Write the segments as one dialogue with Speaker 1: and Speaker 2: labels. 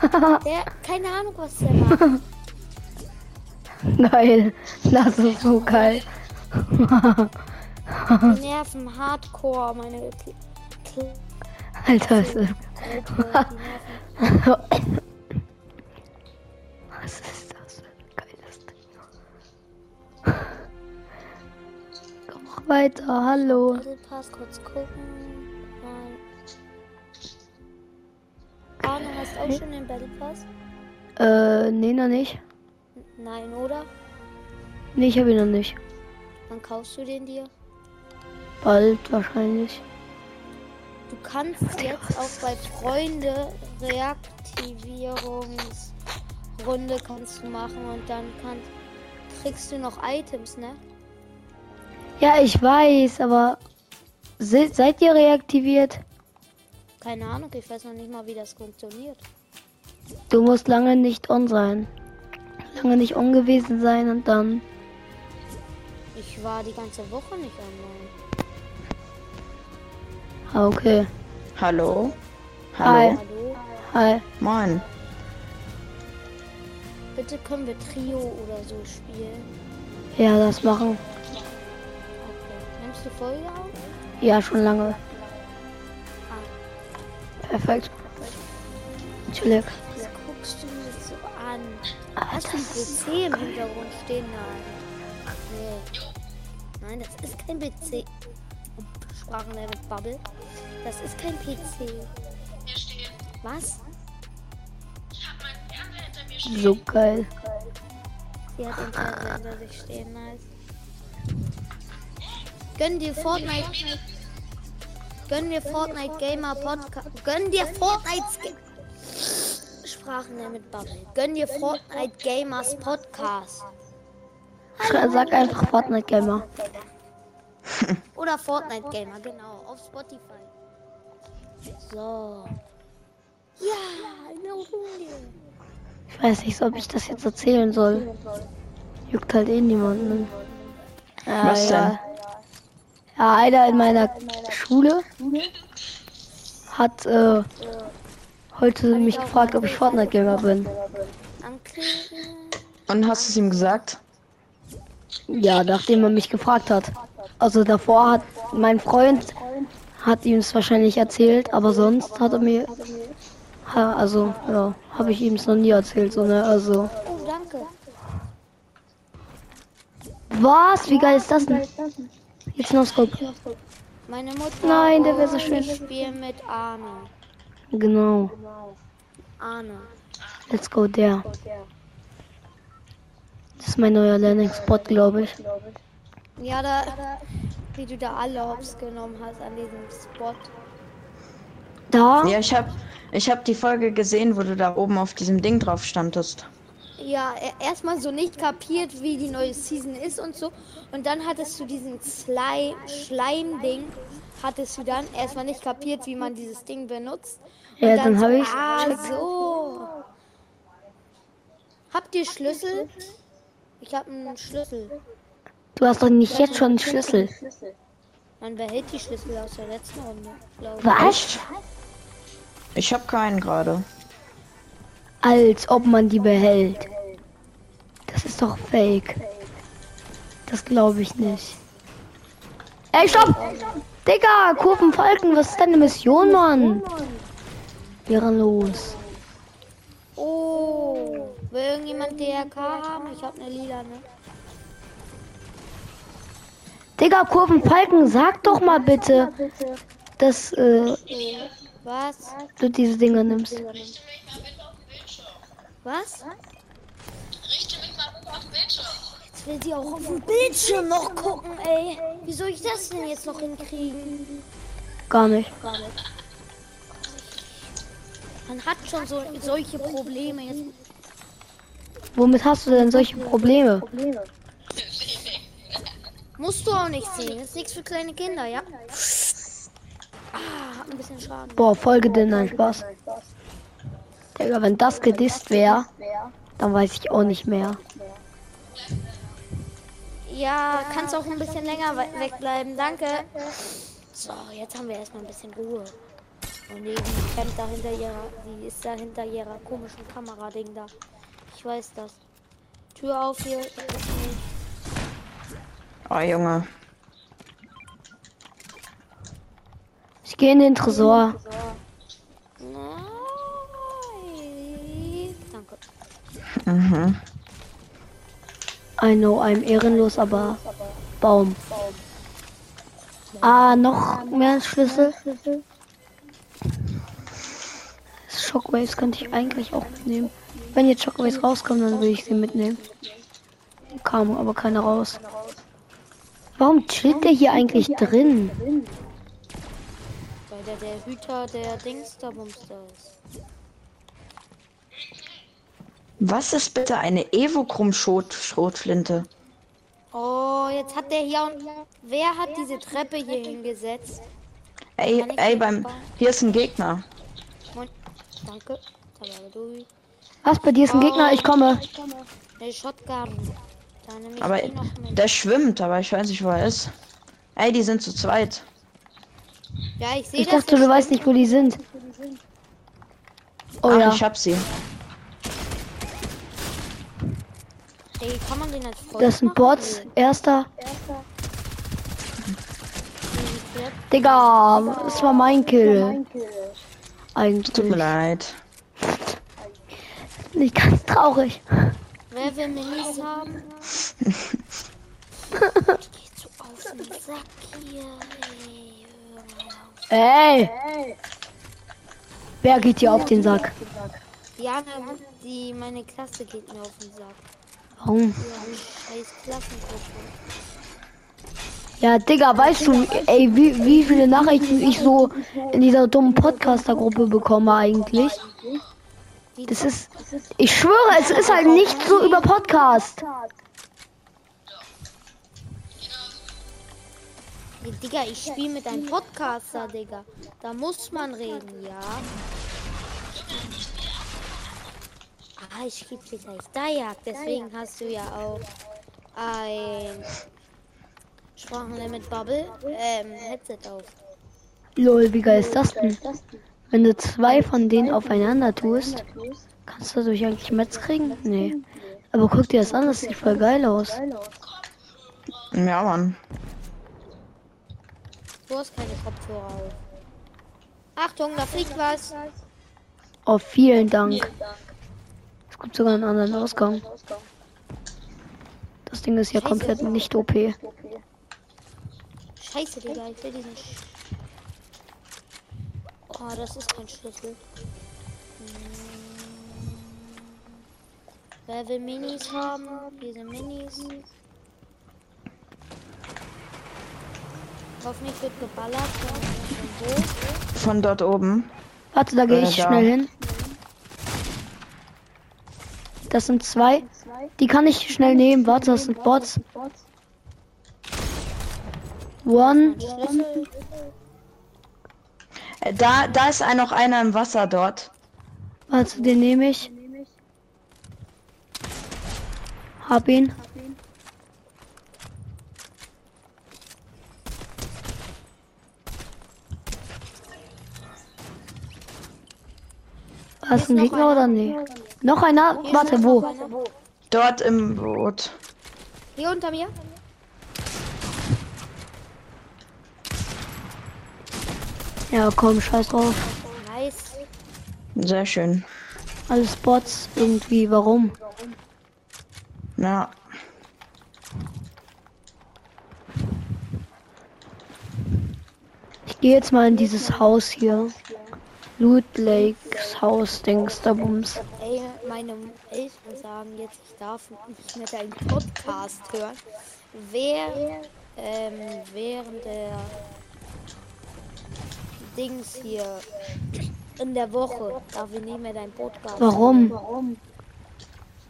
Speaker 1: Der, keine Ahnung, was der macht.
Speaker 2: Geil. Das ist so geil.
Speaker 1: Die nerven hardcore, meine Kl
Speaker 2: Alter, ist das. Was ist das für ein geiles Ding? Komm weiter, hallo.
Speaker 1: Battle Pass kurz gucken. Arne, hast du auch schon den Battle Pass?
Speaker 2: Äh, nee, noch nicht.
Speaker 1: Nein, oder?
Speaker 2: Nee, ich hab ihn noch nicht.
Speaker 1: Wann kaufst du den dir?
Speaker 2: Bald wahrscheinlich.
Speaker 1: Du kannst jetzt auch bei Freunde Reaktivierungsrunde kannst du machen und dann kannst, kriegst du noch Items, ne?
Speaker 2: Ja, ich weiß, aber se seid ihr reaktiviert?
Speaker 1: Keine Ahnung, ich weiß noch nicht mal, wie das funktioniert.
Speaker 2: Du musst lange nicht on sein. Lange nicht on gewesen sein und dann.
Speaker 1: Ich war die ganze Woche nicht online.
Speaker 2: Ah, okay.
Speaker 3: Hallo?
Speaker 2: Hi.
Speaker 3: Hallo?
Speaker 1: Hallo?
Speaker 2: Hi.
Speaker 3: Moin.
Speaker 1: Bitte können wir Trio oder so spielen.
Speaker 2: Ja, das machen.
Speaker 1: Okay. Nimmst du Folge auf?
Speaker 2: Ja, schon lange. Perfekt. Chillig.
Speaker 1: was guckst du mir so an?
Speaker 2: Ah,
Speaker 1: Hast du einen PC im Hintergrund stehen? Nein. Nee. Nein, das ist kein PC. Sprachenlevel Bubble. Das ist kein PC. Was?
Speaker 2: So geil.
Speaker 1: Sie hat den Fernseher hinter sich stehen, nice. Gönn dir Fortnite. Gönn dir Fortnite Gamer Podcast. Gönn dir Fortnite. Sprachen mit Bubble. Gönn dir Fortnite Gamers Podcast.
Speaker 2: Sag einfach Fortnite Gamer.
Speaker 1: Oder Fortnite Gamer, genau. Auf Spotify. So. Ja, eine Runde.
Speaker 2: Ich weiß nicht, ob ich das jetzt erzählen soll. Juckt halt eh niemanden. Ja,
Speaker 3: Was denn?
Speaker 2: ja. Ja, einer in meiner Schule hat äh, heute mich gefragt, ob ich Fortnite Gamer bin.
Speaker 3: Und hast du es ihm gesagt?
Speaker 2: Ja, nachdem er mich gefragt hat. Also davor hat mein Freund hat ihm es wahrscheinlich erzählt, aber sonst hat er mir ha, also ja, habe ich ihm es noch nie erzählt, so ne, also
Speaker 1: Oh, danke.
Speaker 2: was? Wie geil ist das denn? Jetzt noch Scope.
Speaker 1: Meine Mutter.
Speaker 2: Nein, der wär so schön.
Speaker 1: Ich spiele mit Arne.
Speaker 2: Genau.
Speaker 1: Arne.
Speaker 2: Let's go der. Das ist mein neuer Landing-Spot, glaube ich.
Speaker 1: Ja, da, wie du da alle Hops genommen hast an diesem Spot.
Speaker 2: Da?
Speaker 3: Ja, ich hab, ich hab die Folge gesehen, wo du da oben auf diesem Ding drauf standest.
Speaker 1: Ja, e- erstmal so nicht kapiert, wie die neue Season ist und so. Und dann hattest du diesen Slime, Schleim-Ding, hattest du dann erstmal nicht kapiert, wie man dieses Ding benutzt. Und
Speaker 2: Ja, dann
Speaker 1: so,
Speaker 2: habe ich's
Speaker 1: Ah,
Speaker 2: gecheckt.
Speaker 1: so. Habt ihr Schlüssel? Ich habe einen Schlüssel.
Speaker 2: Du hast doch nicht jetzt schon einen Schlüssel.
Speaker 1: Man behält die Schlüssel aus der letzten Runde, glaube ich.
Speaker 2: Was?
Speaker 3: Ich hab keinen gerade.
Speaker 2: Als ob man die behält. Das ist doch fake. Das glaube ich nicht. Ey, stopp! Digga, Kurvenfalken, was ist deine Mission, Mann? Ehrenlos.
Speaker 1: Oh, will irgendjemand DRK haben? Ich habe eine lila, ne?
Speaker 2: Digga, Kurvenfalken, sag doch mal bitte, dass äh,
Speaker 1: Was?
Speaker 2: du diese Dinger nimmst.
Speaker 1: Was? Jetzt will sie auch auf dem Bildschirm noch gucken, ey. Wie soll ich das denn jetzt noch hinkriegen?
Speaker 2: Gar nicht.
Speaker 1: Man hat schon so solche Probleme. Jetzt
Speaker 2: Womit hast du denn solche Probleme?
Speaker 1: musst du auch nicht sehen. Das ist nichts für kleine Kinder, ja? Ah, hat ein bisschen Schaden.
Speaker 2: Boah, Folge denn ein Spaß. Digga, wenn das gedisst wäre, dann weiß ich auch nicht mehr.
Speaker 1: Ja, kannst auch ein bisschen länger we- wegbleiben. Danke. So, jetzt haben wir erstmal ein bisschen Ruhe. Und nee, die kämpft da hinter ihrer, die ist da hinter ihrer komischen Kamerading da. Ich weiß das. Tür auf hier.
Speaker 3: Oh, Junge.
Speaker 2: Ich gehe in den Tresor.
Speaker 1: Nein. Danke.
Speaker 3: Mhm.
Speaker 2: I know, I'm ehrenlos, aber Baum. Ah, noch mehr Schlüssel. Shockwaves könnte ich eigentlich auch mitnehmen. Wenn jetzt Shockwaves rauskommen, dann will ich sie mitnehmen. Kam aber keiner raus. Warum chillt der hier eigentlich drin?
Speaker 1: Weil der der Hüter der Dingsterbumster ist.
Speaker 3: Was ist bitte eine Evokrum-Schrotflinte?
Speaker 1: Oh, jetzt hat der hier. Wer hat diese Treppe hier hingesetzt?
Speaker 3: Ey, ey, beim. Hier ist ein Gegner.
Speaker 1: Moin. Danke.
Speaker 2: Was, bei dir ist ein Gegner? Ich komme.
Speaker 1: Der Shotgun. Da nehme ich
Speaker 3: Aber
Speaker 1: die noch mit.
Speaker 3: der schwimmt, aber ich weiß nicht, wo er ist. Ey, die sind zu zweit.
Speaker 1: Ja, ich sehe
Speaker 2: Ich dachte,
Speaker 1: der
Speaker 2: du weißt nicht, wo die sind. Oh
Speaker 3: Ach,
Speaker 2: ja.
Speaker 3: ich hab sie.
Speaker 1: Ey, kann man den als Freund
Speaker 2: Das sind
Speaker 1: machen?
Speaker 2: Bots. Erster.
Speaker 1: Nee.
Speaker 2: Digga, das war mein Kill.
Speaker 3: Tut mir
Speaker 2: Eigentlich.
Speaker 3: leid.
Speaker 2: Nicht ganz traurig.
Speaker 1: Wer will Minis haben? Ey!
Speaker 2: Wer geht hier auf den Sack?
Speaker 1: Jana, die meine Klasse geht mir auf den Sack.
Speaker 2: Warum?
Speaker 1: Ja,
Speaker 2: Digga, weißt du, ey, wie, wie viele Nachrichten ich so in dieser dummen Podcaster-Gruppe bekomme eigentlich? Das ist, ich schwöre, es ist halt nicht so über Podcast.
Speaker 1: Digga, ich spiele mit einem Podcaster, Digga. Da muss man reden, ja. Ah, ich gebe dir gleich Dajak, deswegen hast du ja auch ein Sprachenlimit Bubble, ähm, Headset auf.
Speaker 2: Lol, wie geil ist das denn? Wenn du zwei von denen aufeinander tust, kannst du dadurch eigentlich Metz kriegen? Nee. Aber guck dir das an, das sieht voll geil aus.
Speaker 3: Ja, Mann.
Speaker 1: Du hast keine Kopfhörer auf. Achtung, da fliegt was.
Speaker 2: Oh, vielen Dank. Es gibt sogar einen anderen Ausgang. Das Ding ist ja komplett nicht OP.
Speaker 1: Scheiße, Digga, ich will diesen. Sch oh, das ist kein Schlüssel. Hm. Wer will Minis haben? Sind Minis. Hoffentlich wird geballert von, von wo.
Speaker 3: Von dort oben.
Speaker 2: Warte, da gehe
Speaker 3: Äh,
Speaker 2: ich
Speaker 3: da.
Speaker 2: schnell hin. Das sind zwei. Die kann ich schnell nehmen. Warte, das sind Bots. One.
Speaker 3: Äh, Da, da ist ein- noch einer im Wasser dort.
Speaker 2: Warte, den nehme ich. Hab ihn. Hast du einen
Speaker 1: noch
Speaker 2: Gegner oder nee? Noch einer?
Speaker 1: Hier
Speaker 2: Warte, wo?
Speaker 1: einer.
Speaker 3: Dort im Boot.
Speaker 1: Hier unter mir.
Speaker 2: Ja, komm, scheiß drauf.
Speaker 1: Nice.
Speaker 3: Sehr schön.
Speaker 2: Alles Bots irgendwie. Warum?
Speaker 3: Ja.
Speaker 2: Ich gehe jetzt mal in dieses Haus hier. Loot Lakes Haus, Dings, da Bums.
Speaker 1: Ey, meine Eltern sagen jetzt, ich darf nicht mehr deinen Podcast hören. Wer ähm, während der Dings hier in der Woche darf ich nicht mehr deinen Podcast
Speaker 2: Warum?
Speaker 1: hören.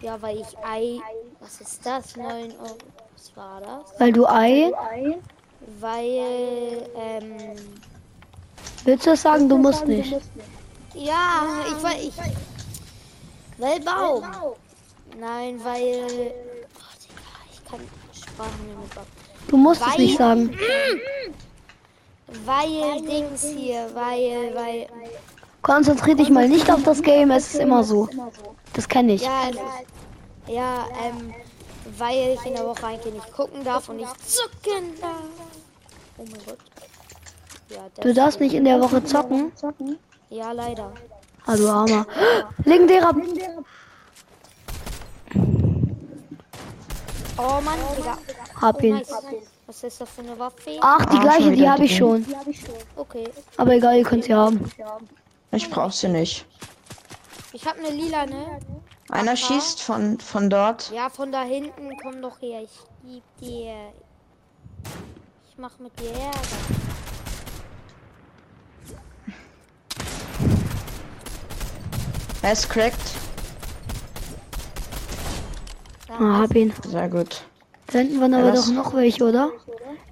Speaker 1: Ja, weil ich Ei. Was ist das? 9 Euro. Was war das?
Speaker 2: Weil du Ei.
Speaker 1: Weil, ähm.
Speaker 2: Willst du sagen? Du musst nicht.
Speaker 1: Ja, ich weil ich. Weil Baum. Nein, weil. Oh, Digga, ich kann Sprachen nicht mehr.
Speaker 2: Du musst es
Speaker 1: Weil-
Speaker 2: nicht sagen.
Speaker 1: Weil Dings hier, weil, weil.
Speaker 2: Konzentrier dich mal nicht auf das Game, es ist immer so. Das kenne ich.
Speaker 1: Ja, es- ja, ähm, weil ich in der Woche eigentlich nicht gucken darf und nicht zucken darf. Oh mein Gott. Ja,
Speaker 2: Du darfst nicht in der Woche zocken.
Speaker 1: Ja, leider.
Speaker 2: Du Armer. Legendärer.
Speaker 1: Oh Mann, Digga.
Speaker 2: Hab
Speaker 1: Oh,
Speaker 2: ihn.
Speaker 1: Was ist das für eine Waffe?
Speaker 2: Ach, die
Speaker 3: Ah,
Speaker 2: gleiche,
Speaker 3: schon
Speaker 2: die habe ich schon.
Speaker 1: Okay.
Speaker 2: Aber egal, ihr könnt sie haben.
Speaker 3: Ich brauch sie nicht.
Speaker 1: Ich habe eine lila, ne?
Speaker 3: Einer
Speaker 1: Aha.
Speaker 3: schießt von, von dort.
Speaker 1: Ja, von da hinten, komm doch her. Ich lieb dir. Ich mach mit dir Ärger.
Speaker 3: Er ist cracked.
Speaker 2: Ah, hab ihn.
Speaker 3: Sehr gut.
Speaker 2: Da hinten waren aber
Speaker 3: lass-
Speaker 2: doch noch welche, oder?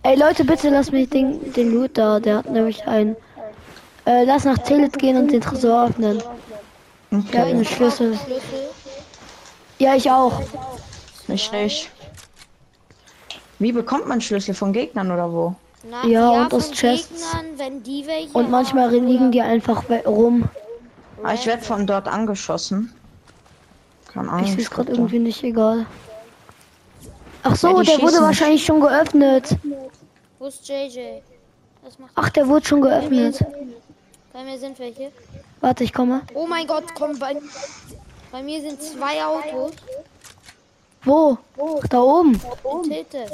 Speaker 2: Ey Leute, bitte lasst mich den, den Loot da. Der hat nämlich einen. Äh, lass nach Telet gehen und den Tresor öffnen.
Speaker 3: Okay.
Speaker 2: einen Schlüssel.
Speaker 1: Schlüssel.
Speaker 2: Ja, ich auch.
Speaker 3: Nicht nicht. Wie bekommt man Schlüssel von Gegnern oder wo?
Speaker 1: Na,
Speaker 2: Ja, und aus Chests.
Speaker 1: Gegnern, wenn die welche
Speaker 2: Und manchmal
Speaker 1: haben,
Speaker 2: liegen die einfach rum.
Speaker 3: Ah, ich werde von dort angeschossen. Keine Ahnung.
Speaker 2: Ich sehe es gerade
Speaker 3: da.
Speaker 2: irgendwie nicht egal. Ach so,
Speaker 3: Ja,
Speaker 2: der wurde
Speaker 3: schießen.
Speaker 2: wahrscheinlich schon geöffnet.
Speaker 1: Wo ist JJ?
Speaker 2: Ach, der wurde schon geöffnet.
Speaker 1: Bei mir sind welche.
Speaker 2: Warte, ich komme.
Speaker 1: Oh mein Gott, komm, bei, bei mir sind zwei Autos.
Speaker 2: Wo? Ach, da oben.
Speaker 1: In Tilte.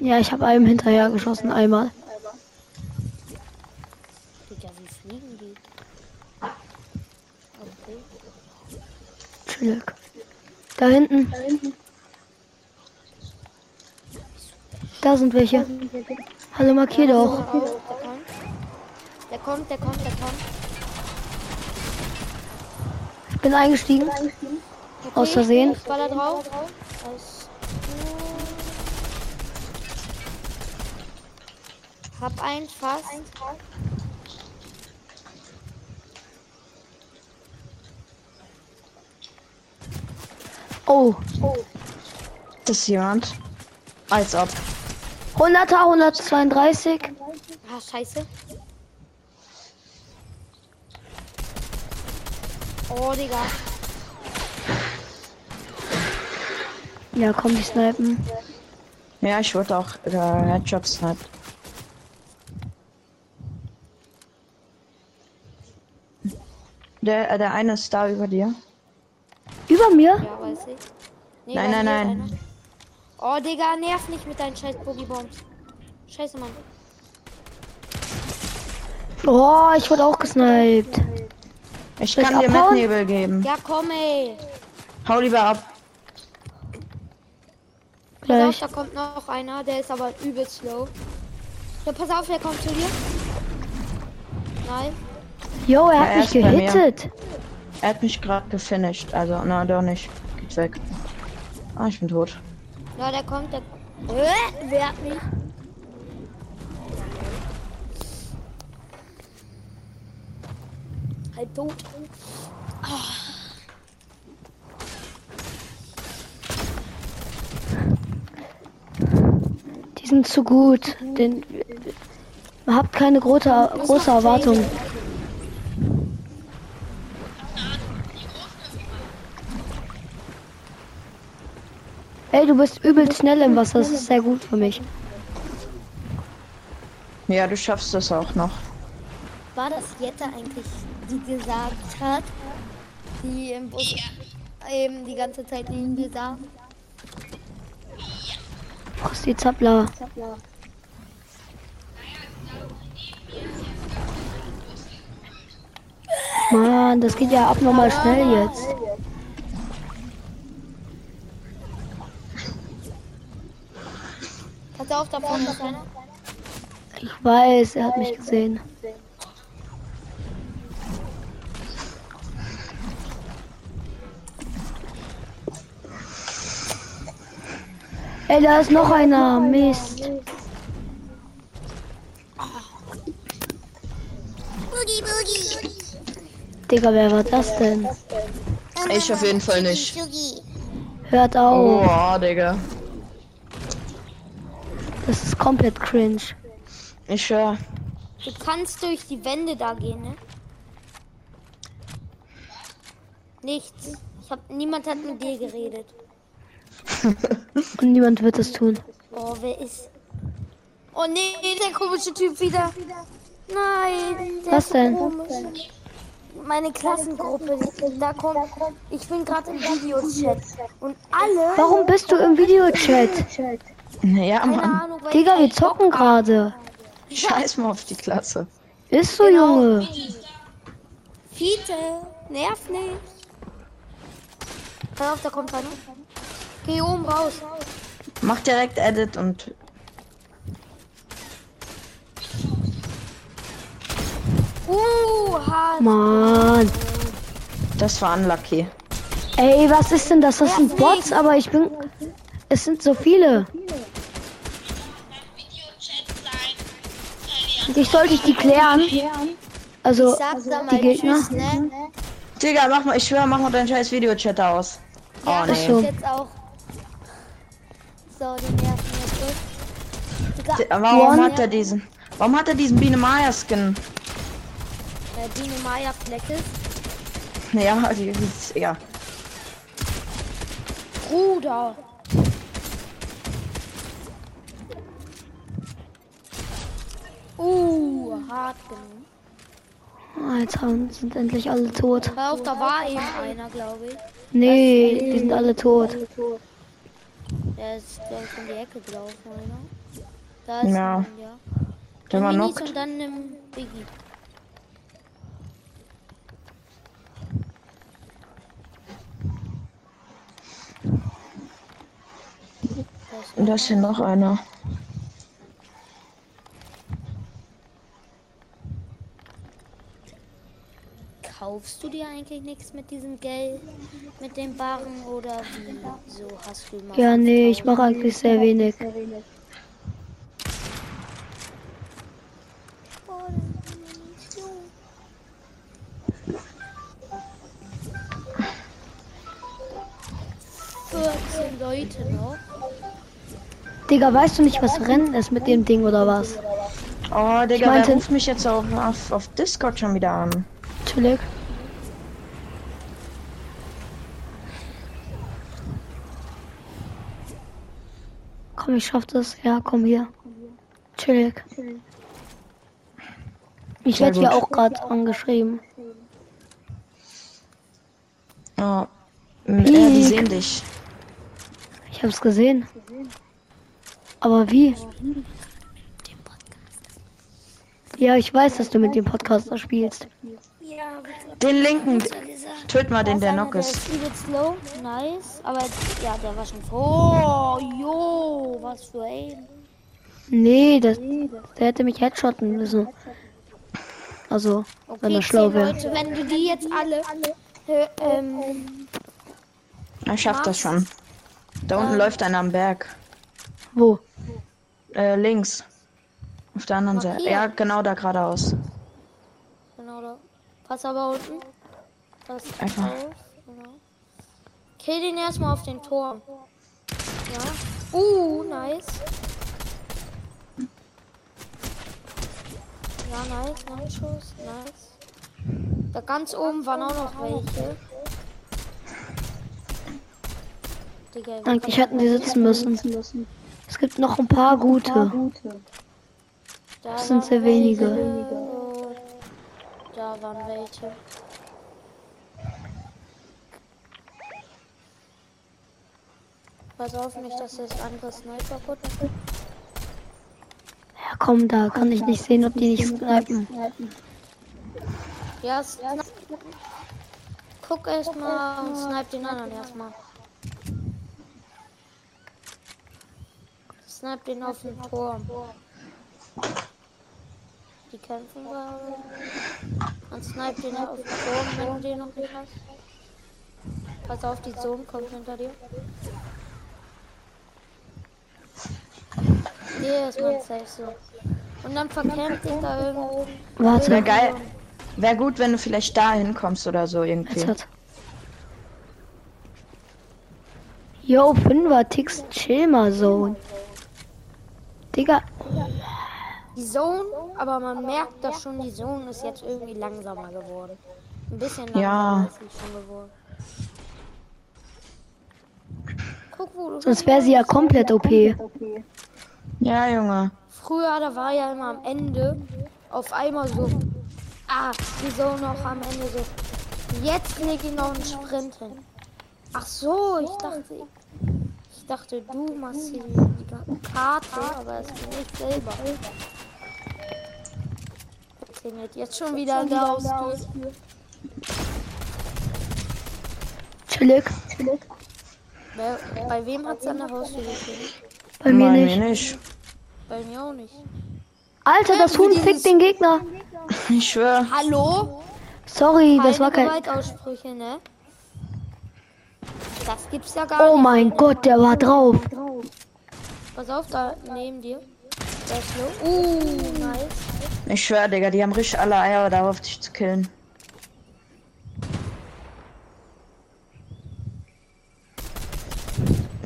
Speaker 2: Ja, ich habe einem hinterher geschossen, einmal.
Speaker 1: Digga, wie fliegen die? Okay.
Speaker 2: Chillig. Da hinten. Da sind welche. Hallo, markier doch.
Speaker 1: Auf, der kommt. Der kommt, der kommt.
Speaker 2: Ich bin eingestiegen.
Speaker 1: Okay.
Speaker 2: Aus Versehen.
Speaker 1: Ich baller drauf. Aus. Hab einen fast.
Speaker 2: Oh,
Speaker 3: Das ist jemand. Als ob.
Speaker 2: 100er, 132.
Speaker 1: Ah, scheiße. Oh, Digga.
Speaker 2: Ja, komm, die snipen.
Speaker 3: Ja, ich wurde auch äh, Headshot sniped. Der, äh, der eine ist da über dir.
Speaker 2: Über mir?
Speaker 1: Ja, weiß ich. Nee,
Speaker 3: Nein, nein, nein.
Speaker 1: einer. Oh, Digga, nerv nicht mit deinen scheiß Boogie-Bombs. Scheiße, Mann.
Speaker 2: Oh, ich wurde auch gesniped.
Speaker 3: Ich
Speaker 2: Soll ich
Speaker 3: kann dir
Speaker 2: abhauen?
Speaker 3: Metnebel geben.
Speaker 1: Ja, komm, ey.
Speaker 3: Hau lieber ab.
Speaker 1: Pass auf,
Speaker 2: Gleich.
Speaker 1: da kommt noch einer, der ist aber übel slow. Ja, pass auf, der kommt zu dir. Nein.
Speaker 2: Jo, er
Speaker 3: Ja,
Speaker 2: hat
Speaker 3: er
Speaker 2: mich gehittet.
Speaker 3: Er hat mich gerade gefinisht. Also, na, doch nicht. Weg. Ah, ich bin tot.
Speaker 1: Ja, der kommt, der. Äh, wer hat mich? Halb tot.
Speaker 2: Die sind zu gut. Den, habt keine große, große Erwartungen. Du bist übel schnell im Wasser. Das ist sehr gut für mich.
Speaker 3: Ja, du schaffst es auch noch.
Speaker 1: War das Jette eigentlich, die gesagt hat, die im Bus eben die ganze Zeit neben mir saß?
Speaker 2: Prost, die Zappler. Mann, das geht ja abnormal schnell jetzt.
Speaker 1: Pass auf, da vorne ist einer.
Speaker 2: Ich weiß, er hat mich gesehen. Ey, da ist noch einer. Mist.
Speaker 1: Boogie, Boogie.
Speaker 2: Digga, wer war das denn?
Speaker 3: Ich auf jeden Fall nicht.
Speaker 2: Hört auf.
Speaker 3: Oh, Digga.
Speaker 2: Das komplett cringe.
Speaker 3: Ich höre.
Speaker 1: Du kannst durch die Wände da gehen, ne? Nichts. Ich hab, niemand hat mit dir geredet.
Speaker 2: Und niemand wird es tun.
Speaker 1: Oh, wer ist. Oh nee, der komische Typ wieder. Nein. Der
Speaker 2: Was denn?
Speaker 1: komisch. Meine Klassengruppe, da kommt. Ich bin gerade im Videochat. Und alle.
Speaker 2: Warum bist du im Videochat?
Speaker 3: Ja,
Speaker 1: Keine
Speaker 3: Mann.
Speaker 1: Ahnung,
Speaker 2: Digga, wir zocken gerade.
Speaker 3: Scheiß mal auf die Klasse.
Speaker 2: Ist so,
Speaker 1: Genau.
Speaker 2: Junge.
Speaker 1: Fiete, nerv nicht. Hör auf, da kommt einer. Geh oben raus.
Speaker 3: Mach direkt Edit und.
Speaker 1: Uh, hart.
Speaker 2: Mann.
Speaker 3: Das war unlucky.
Speaker 2: Ey, was ist denn das? Das sind Bots, aber ich bin. Es sind so viele. Ich sollte ich die klären. Also,
Speaker 1: mal
Speaker 2: die Gegner.
Speaker 1: Tschüss, ne?
Speaker 3: Digga, mach mal, ich schwöre, mach mal deinen scheiß Videochat aus. Oh
Speaker 1: Ja,
Speaker 3: nee.
Speaker 1: das
Speaker 2: so.
Speaker 1: jetzt auch. So, die nerven jetzt durch. Digga,
Speaker 3: D- Warum
Speaker 2: One.
Speaker 3: hat er diesen? Warum hat er diesen Biene Maya Skin?
Speaker 1: äh, Biene Maya Flecke.
Speaker 3: Ja, die ist ja.
Speaker 1: Bruder. Uh, hart genug.
Speaker 2: Alter, sind endlich alle tot.
Speaker 1: Hör auf, da war eben einer, glaube ich.
Speaker 2: Nee, die sind alle tot.
Speaker 1: Der ist, glaube ich, in die Ecke gelaufen, oder? Da ist
Speaker 3: Ja.
Speaker 1: ein, ja.
Speaker 3: Der war
Speaker 1: Minis
Speaker 3: knockt.
Speaker 1: und dann nimm Biggie.
Speaker 3: Und da ist hier noch einer.
Speaker 1: Kaufst du dir eigentlich nichts mit diesem Geld, mit den Barren oder wie? So hast du mal.
Speaker 2: Ja, nee, ich mache eigentlich sehr wenig.
Speaker 1: Leute noch.
Speaker 2: Digga, weißt du nicht, was Rennen ist mit dem Ding oder was?
Speaker 3: Oh, Digga,
Speaker 2: meinte-
Speaker 3: wer ruft mich jetzt auf, auf, auf Discord schon wieder an?
Speaker 2: Chillig. Komm, ich schaff das. Ja, komm hier. Chillig. Ich werde hier auch gerade angeschrieben.
Speaker 3: Oh. Ja, die
Speaker 2: Peak.
Speaker 3: sehen dich.
Speaker 2: Ich hab's gesehen. Aber wie? Ja, ich weiß, dass du mit dem Podcaster spielst.
Speaker 1: Ja,
Speaker 3: Den linken. Töt mal den, der
Speaker 1: der
Speaker 3: ist.
Speaker 1: Nice. Aber ja, der war schon. Oh, jo, was für ein.
Speaker 2: Nee, das, der hätte mich headshotten müssen. Also, wenn
Speaker 1: Okay,
Speaker 2: er schlau wäre.
Speaker 1: Wenn du die jetzt alle. Äh, ähm,
Speaker 3: Ich schaff das schon. Da unten läuft einer am Berg.
Speaker 2: Wo?
Speaker 3: Äh, links. Auf der anderen Seite. Ja, genau da geradeaus.
Speaker 1: genau da. Pass aber unten. Pass
Speaker 3: Einfach.
Speaker 1: auf. Genau. Kill den erstmal auf den Turm. Ja. Uh, nice. Ja, nice. Ein Schuss. Nice. Da ganz oben waren auch noch welche. Digga,
Speaker 2: Eigentlich hätten die sitzen müssen. Es gibt noch ein paar gute.
Speaker 1: Da
Speaker 2: Das sind sehr wenige.
Speaker 1: Da waren welche. Pass auf nicht, dass das andere Sniper putzen.
Speaker 2: Ja, komm, da kann ich nicht sehen, ob die nicht snipen.
Speaker 1: Ja, sni- guck erstmal und snipe den anderen erstmal. Snipe den auf den Turm. Die kämpfen gerade. Und snipe den auf den Turm, wenn du den noch nicht hast. Pass auf, die Zone kommt hinter dir. Hier ist mein Safe so. Und dann verkämpft dich da irgendwo.
Speaker 2: Warte,
Speaker 3: Wäre geil. Wäre gut, wenn du vielleicht da hinkommst oder so irgendwie.
Speaker 2: Yo, 5er Ticks, chill mal so. Digga,
Speaker 1: Die Zone, aber man merkt das schon, die Zone ist jetzt irgendwie langsamer geworden. Ein bisschen langsamer
Speaker 3: Ja.
Speaker 1: ist sie schon geworden. Guck, wo du
Speaker 2: Sonst wäre sie ja komplett OP.
Speaker 3: Ja, Junge.
Speaker 1: Früher, da war ja immer am Ende auf einmal so, ah, die Zone noch am Ende so. Jetzt leg ich noch einen Sprint hin. Ach so, ich dachte, ich dachte, du machst hier die, die Karte, aber es bin ich selber. Klingelt jetzt schon wieder der Haustür.
Speaker 2: Chillig.
Speaker 1: Wer, bei wem hat's an der Haustür geklingelt?
Speaker 2: Bei mir
Speaker 3: Bei
Speaker 2: nicht.
Speaker 3: nicht.
Speaker 1: Bei mir auch nicht.
Speaker 2: Alter, das Huhn fickt den Gegner.
Speaker 3: Ich schwör.
Speaker 1: Hallo?
Speaker 2: Sorry, das war
Speaker 1: Keine
Speaker 2: kein.
Speaker 1: Gewaltaussprüche, ne? Das gibt's ja gar
Speaker 2: Oh
Speaker 1: nicht.
Speaker 2: mein Gott, der war drauf.
Speaker 1: Pass auf, da neben dir. Der ist low. Uh, nice.
Speaker 3: Ich schwör, Digga, die haben richtig alle Eier darauf, dich zu killen.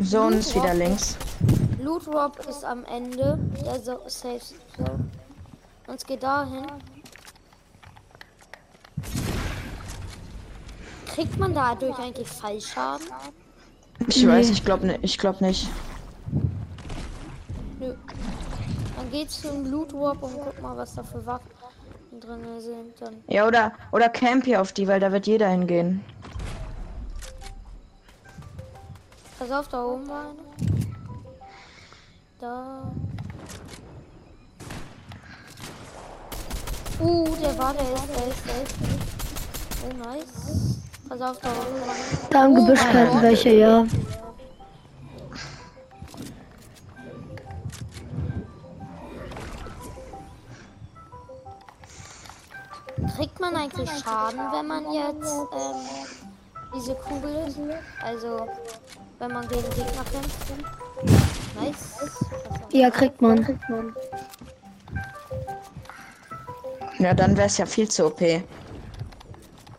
Speaker 3: So, und ist wieder links.
Speaker 1: Loot Rob ist am Ende der so Safe Zone. Uns geht dahin. Kriegt man dadurch eigentlich Fallschaden?
Speaker 3: Ich weiß, ich glaube nicht. Ich glaube nicht.
Speaker 1: Nö. Geht's zum Loot Rob und guck mal, was da für Waffen drin sind. Dann
Speaker 3: Ja, oder, oder camp hier auf die, weil da wird jeder hingehen.
Speaker 1: Pass auf, da oben war einer. Da. Uh, der war, der ist, der ist, der ist. Oh, nice. Pass auf, da oben.
Speaker 2: Da im Gebüsch kannten welche, ja.
Speaker 1: Kriegt man eigentlich Schaden, wenn man jetzt ähm, diese Kugel ist? Also, wenn man gegen Gegner kämpft? Nice.
Speaker 2: Ja, kriegt man.
Speaker 3: Ja, dann wäre es ja viel zu OP.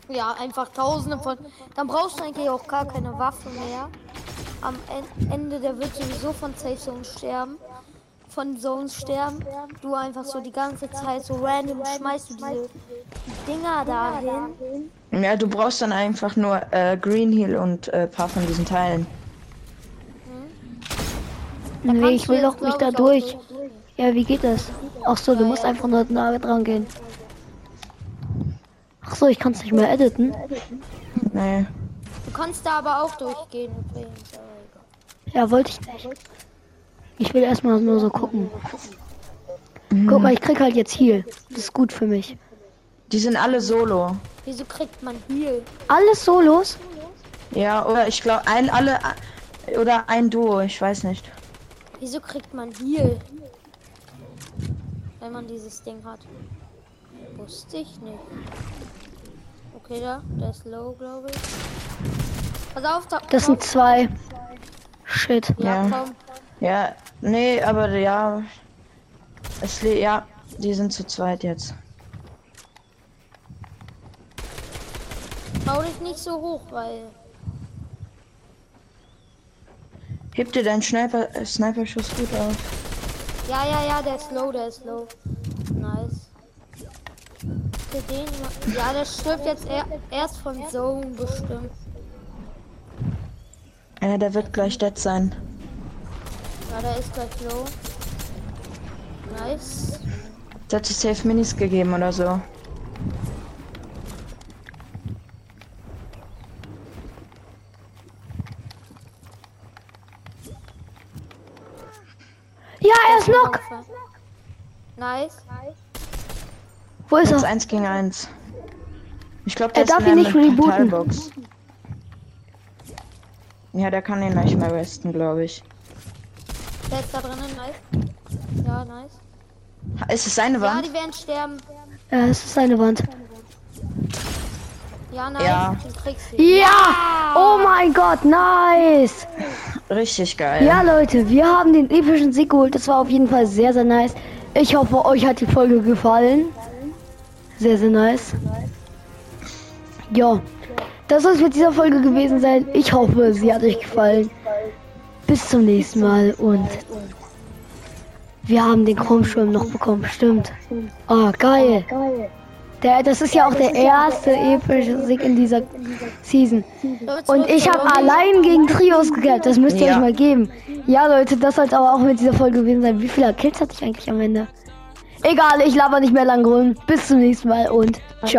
Speaker 1: Ja, einfach tausende von. Dann brauchst du eigentlich auch gar keine Waffe mehr. Am En- Ende, der wird sowieso von Safe Zone sterben. Von Zones sterben. Du einfach so die ganze Zeit so random schmeißt du diese Dinger dahin.
Speaker 3: Ja, du brauchst dann einfach nur äh, Green Heal und äh, paar von diesen Teilen.
Speaker 2: Nee,
Speaker 1: kannst
Speaker 2: ich will doch nicht da
Speaker 1: auch
Speaker 2: durch. Ja, wie geht das? Ach so, du musst einfach nur nahe dran gehen. Ach so, ich kann es nicht mehr editen.
Speaker 3: Nee.
Speaker 1: Du kannst da aber auch durchgehen übrigens.
Speaker 2: Ja, wollte ich nicht. Ich will erstmal nur so gucken. Guck mal, ich krieg halt jetzt Heal. Das ist gut für mich.
Speaker 3: Die sind alle solo.
Speaker 1: Wieso kriegt man Heal?
Speaker 2: Alles Solos?
Speaker 3: Ja, oder ich glaube, ein, alle, oder ein Duo, ich weiß nicht.
Speaker 1: Wieso kriegt man Heal? Wenn man dieses Ding hat. Wusste ich nicht. Okay, da, der ist low, glaube ich. Pass auf, da.
Speaker 2: Das sind zwei. Shit.
Speaker 1: Ja,
Speaker 3: Ja.
Speaker 1: komm.
Speaker 3: Ja, nee, aber ja. Es ja, die sind zu zweit jetzt.
Speaker 1: Bau dich nicht so hoch, weil.
Speaker 3: Heb dir deinen Sniper, äh, Sniper-Schuss gut auf.
Speaker 1: Ja, ja, ja, der ist low, der ist low. Nice. Für den. Ja, der stirbt jetzt er erst von Zone bestimmt.
Speaker 3: Ja, der wird gleich dead sein.
Speaker 1: Ja, der ist gleich low. Nice.
Speaker 3: Der hat sich safe Minis gegeben oder so.
Speaker 2: Ja, er ist knock.
Speaker 1: Nice.
Speaker 2: Wo ist
Speaker 3: Jetzt
Speaker 2: er?
Speaker 3: eins gegen eins. Ich glaube,
Speaker 2: Er
Speaker 3: der
Speaker 2: darf
Speaker 3: ist
Speaker 2: ihn nicht
Speaker 3: der
Speaker 2: rebooten.
Speaker 3: Portalbox. Ja, der kann ihn nicht mehr resten, glaube ich.
Speaker 1: Der ist da drinnen, nice. Ja, nice.
Speaker 3: Ist es seine
Speaker 1: Ja,
Speaker 3: Wand?
Speaker 1: die werden sterben.
Speaker 2: Ja, es ist seine Wand.
Speaker 1: Ja, nice.
Speaker 3: Ja.
Speaker 1: Du kriegst sie.
Speaker 2: Ja! Oh mein Gott, nice!
Speaker 3: Richtig geil.
Speaker 2: Ja, Leute, wir haben den epischen Sieg geholt. Das war auf jeden Fall sehr, sehr nice. Ich hoffe, euch hat die Folge gefallen. Sehr, sehr nice. Ja, das soll es mit dieser Folge gewesen sein. Ich hoffe, sie hat euch gefallen. Bis zum nächsten Mal und Wir haben den Chromschirm noch bekommen, stimmt. Oh, geil. Der, das ist ja auch der erste epische Sieg in dieser Season. Und ich habe allein gegen Trios gekämpft. Das müsst ihr
Speaker 3: Ja.
Speaker 2: euch mal geben. Ja, Leute, das soll aber auch mit dieser Folge gewesen sein. Wie viele Kills hatte ich eigentlich am Ende? Egal, ich laber nicht mehr lang rum. Bis zum nächsten Mal und